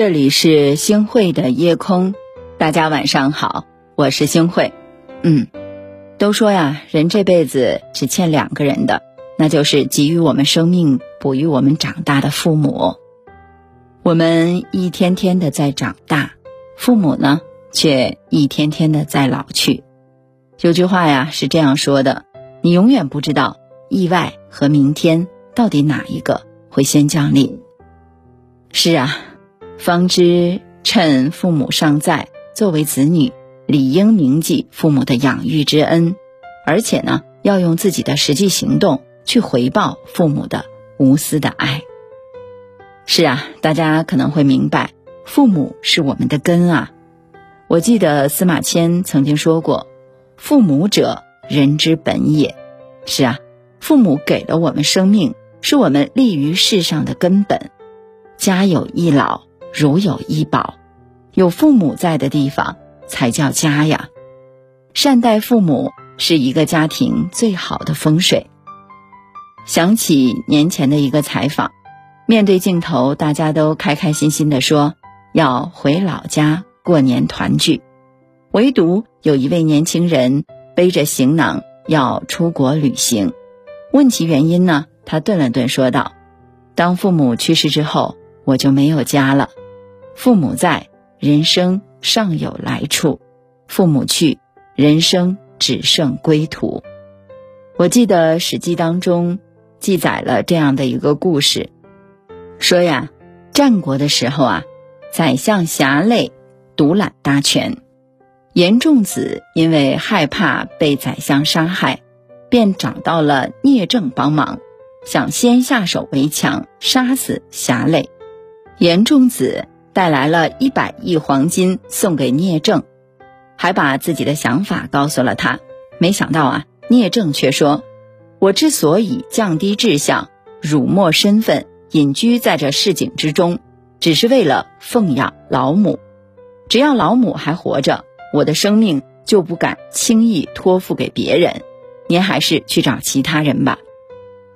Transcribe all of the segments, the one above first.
这里是星汇的夜空，大家晚上好，我是星汇。嗯，都说呀，人这辈子只欠两个人的，那就是给予我们生命、哺育我们长大的父母。我们一天天的在长大，父母呢，却一天天的在老去。有句话呀是这样说的：你永远不知道意外和明天到底哪一个会先降临。是啊。方知趁父母尚在，作为子女，理应铭记父母的养育之恩，而且呢，要用自己的实际行动去回报父母的无私的爱。是啊，大家可能会明白，父母是我们的根啊。我记得司马迁曾经说过：“父母者，人之本也。”是啊，父母给了我们生命，是我们立于世上的根本。家有一老。如有医保，有父母在的地方才叫家呀。善待父母是一个家庭最好的风水。想起年前的一个采访，面对镜头，大家都开开心心的说要回老家过年团聚，唯独有一位年轻人背着行囊要出国旅行。问其原因呢，他顿了顿说道：“当父母去世之后，我就没有家了。”父母在，人生尚有来处；父母去，人生只剩归途。我记得《史记》当中记载了这样的一个故事，说呀，战国的时候啊，宰相侠累独揽大权，严仲子因为害怕被宰相杀害，便找到了聂政帮忙，想先下手为强，杀死侠累。严仲子。带来了一百亿黄金送给聂政，还把自己的想法告诉了他。没想到啊，聂政却说：“我之所以降低志向、辱没身份、隐居在这市井之中，只是为了奉养老母。只要老母还活着，我的生命就不敢轻易托付给别人。您还是去找其他人吧。”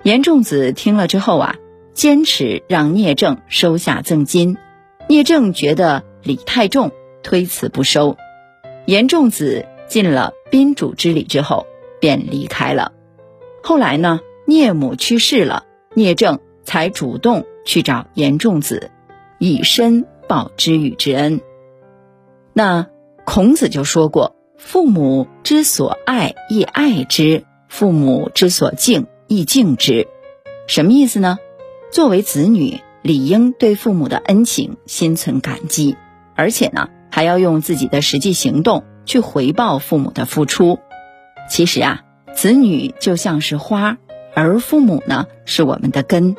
严仲子听了之后啊，坚持让聂政收下赠金。聂政觉得礼太重，推辞不收。严仲子尽了宾主之礼之后，便离开了。后来呢，聂母去世了，聂政才主动去找严仲子，以身报知遇之恩。那孔子就说过：“父母之所爱，亦爱之；父母之所敬，亦敬之。”什么意思呢？作为子女。理应对父母的恩情心存感激，而且呢，还要用自己的实际行动去回报父母的付出。其实啊，子女就像是花，而父母呢是我们的根。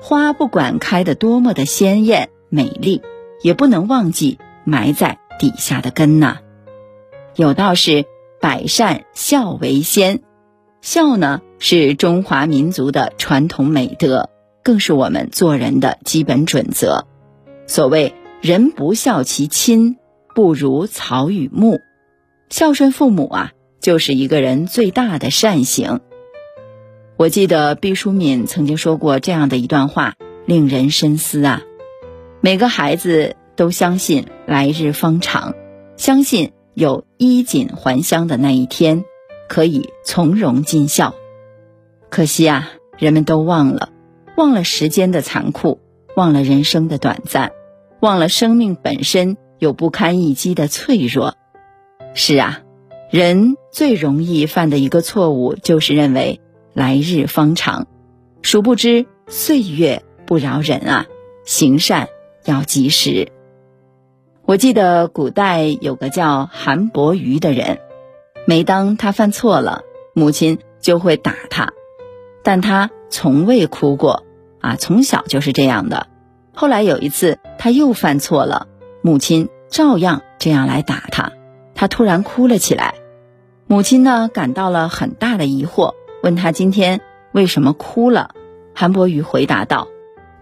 花不管开得多么的鲜艳美丽，也不能忘记埋在底下的根呐。有道是“百善孝为先”，孝呢是中华民族的传统美德。更是我们做人的基本准则。所谓“人不孝其亲，不如草与木”，孝顺父母啊，就是一个人最大的善行。我记得毕淑敏曾经说过这样的一段话，令人深思啊。每个孩子都相信来日方长，相信有衣锦还乡的那一天，可以从容尽孝。可惜啊，人们都忘了。忘了时间的残酷，忘了人生的短暂，忘了生命本身有不堪一击的脆弱。是啊，人最容易犯的一个错误就是认为来日方长，殊不知岁月不饶人啊！行善要及时。我记得古代有个叫韩伯瑜的人，每当他犯错了，母亲就会打他，但他从未哭过。啊，从小就是这样的。后来有一次，他又犯错了，母亲照样这样来打他。他突然哭了起来，母亲呢感到了很大的疑惑，问他今天为什么哭了。韩伯瑜回答道：“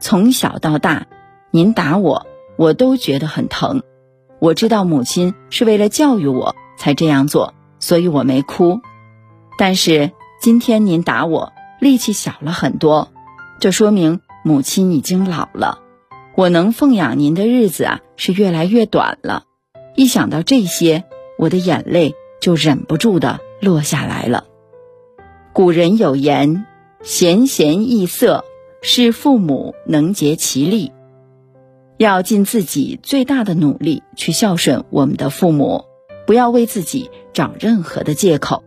从小到大，您打我，我都觉得很疼。我知道母亲是为了教育我才这样做，所以我没哭。但是今天您打我，力气小了很多。”这说明母亲已经老了，我能奉养您的日子啊是越来越短了。一想到这些，我的眼泪就忍不住的落下来了。古人有言：“贤贤易色，是父母能竭其力。”要尽自己最大的努力去孝顺我们的父母，不要为自己找任何的借口。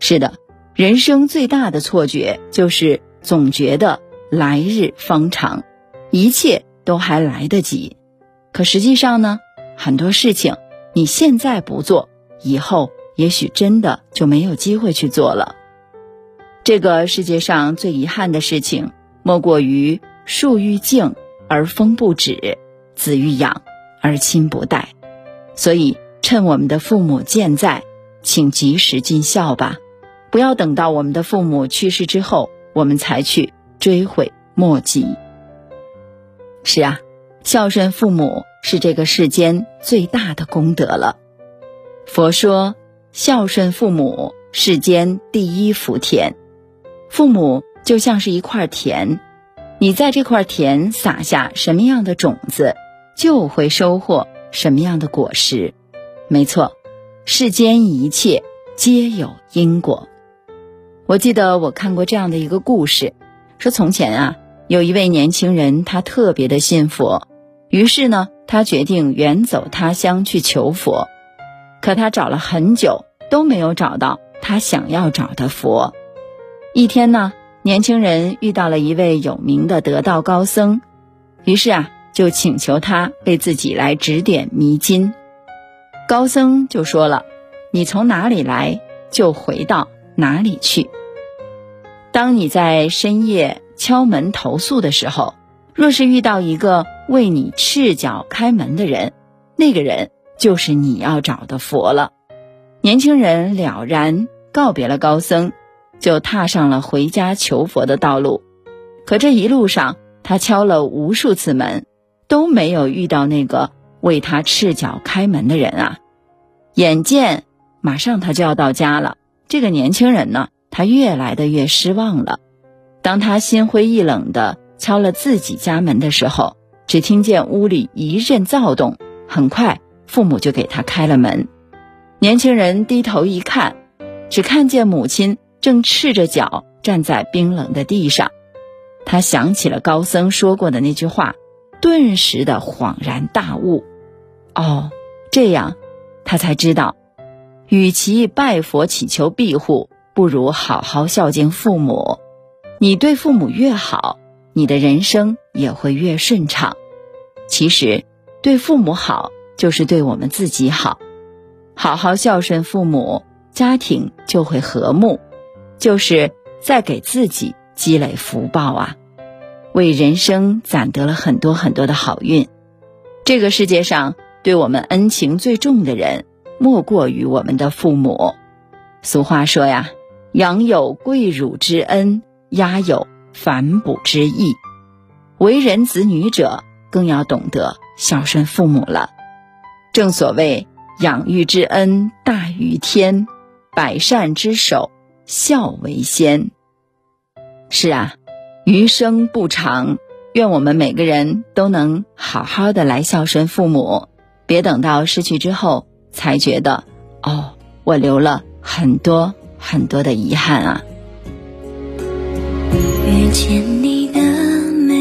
是的，人生最大的错觉就是总觉得来日方长，一切都还来得及。可实际上呢，很多事情你现在不做，以后也许真的就没有机会去做了。这个世界上最遗憾的事情，莫过于树欲静而风不止，子欲养而亲不待。所以，趁我们的父母健在，请及时尽孝吧，不要等到我们的父母去世之后，我们才去追悔莫及。是啊，孝顺父母是这个世间最大的功德了。佛说，孝顺父母，世间第一福田。父母就像是一块田，你在这块田撒下什么样的种子，就会收获什么样的果实。没错，世间一切皆有因果。我记得我看过这样的一个故事，说从前啊，有一位年轻人，他特别的信佛，于是呢，他决定远走他乡去求佛。可他找了很久都没有找到他想要找的佛。一天呢，年轻人遇到了一位有名的得道高僧，于是啊，就请求他为自己来指点迷津。高僧就说了：“你从哪里来，就回到哪里去。当你在深夜敲门投诉的时候，若是遇到一个为你赤脚开门的人，那个人就是你要找的佛了。”年轻人了然，告别了高僧。就踏上了回家求佛的道路，可这一路上，他敲了无数次门，都没有遇到那个为他赤脚开门的人啊！眼见马上他就要到家了，这个年轻人呢，他越来的越失望了。当他心灰意冷的敲了自己家门的时候，只听见屋里一阵躁动，很快父母就给他开了门。年轻人低头一看，只看见母亲。正赤着脚站在冰冷的地上，他想起了高僧说过的那句话，顿时的恍然大悟。哦，这样，他才知道，与其拜佛祈求庇护，不如好好孝敬父母。你对父母越好，你的人生也会越顺畅。其实，对父母好就是对我们自己好，好好孝顺父母，家庭就会和睦。就是在给自己积累福报啊，为人生攒得了很多很多的好运。这个世界上对我们恩情最重的人，莫过于我们的父母。俗话说呀，养有跪乳之恩，压有反哺之意。为人子女者，更要懂得孝顺父母了。正所谓，养育之恩大于天，百善之首。孝为先。是啊，余生不长，愿我们每个人都能好好的来孝顺父母，别等到失去之后才觉得，哦，我留了很多很多的遗憾啊。遇见你的眉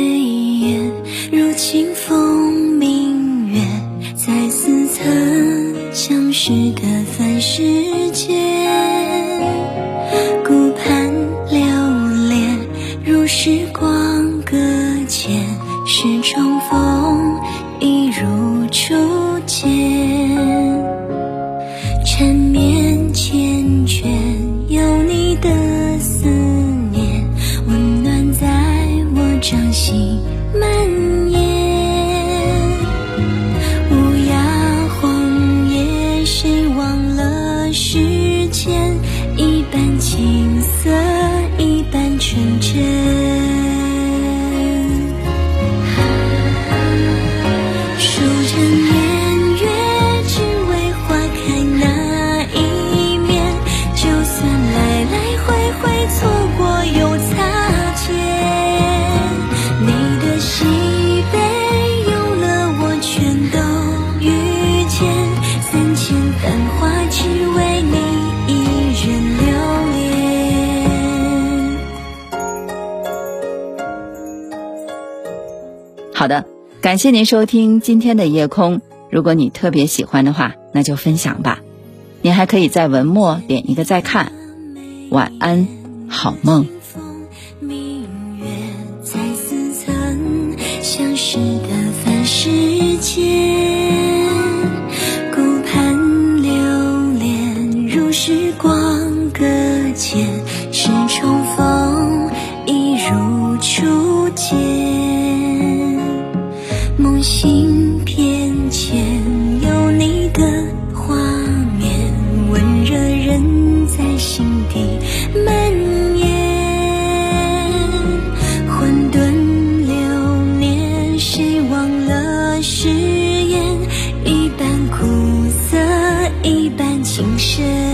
眼，如清风明月，在似曾相识的凡世好的，感谢您收听今天的夜空。如果你特别喜欢的话，那就分享吧。您还可以在文末点一个再看。晚安，好梦。明月在似曾相识的凡世间，顾盼流连如时光一半情深。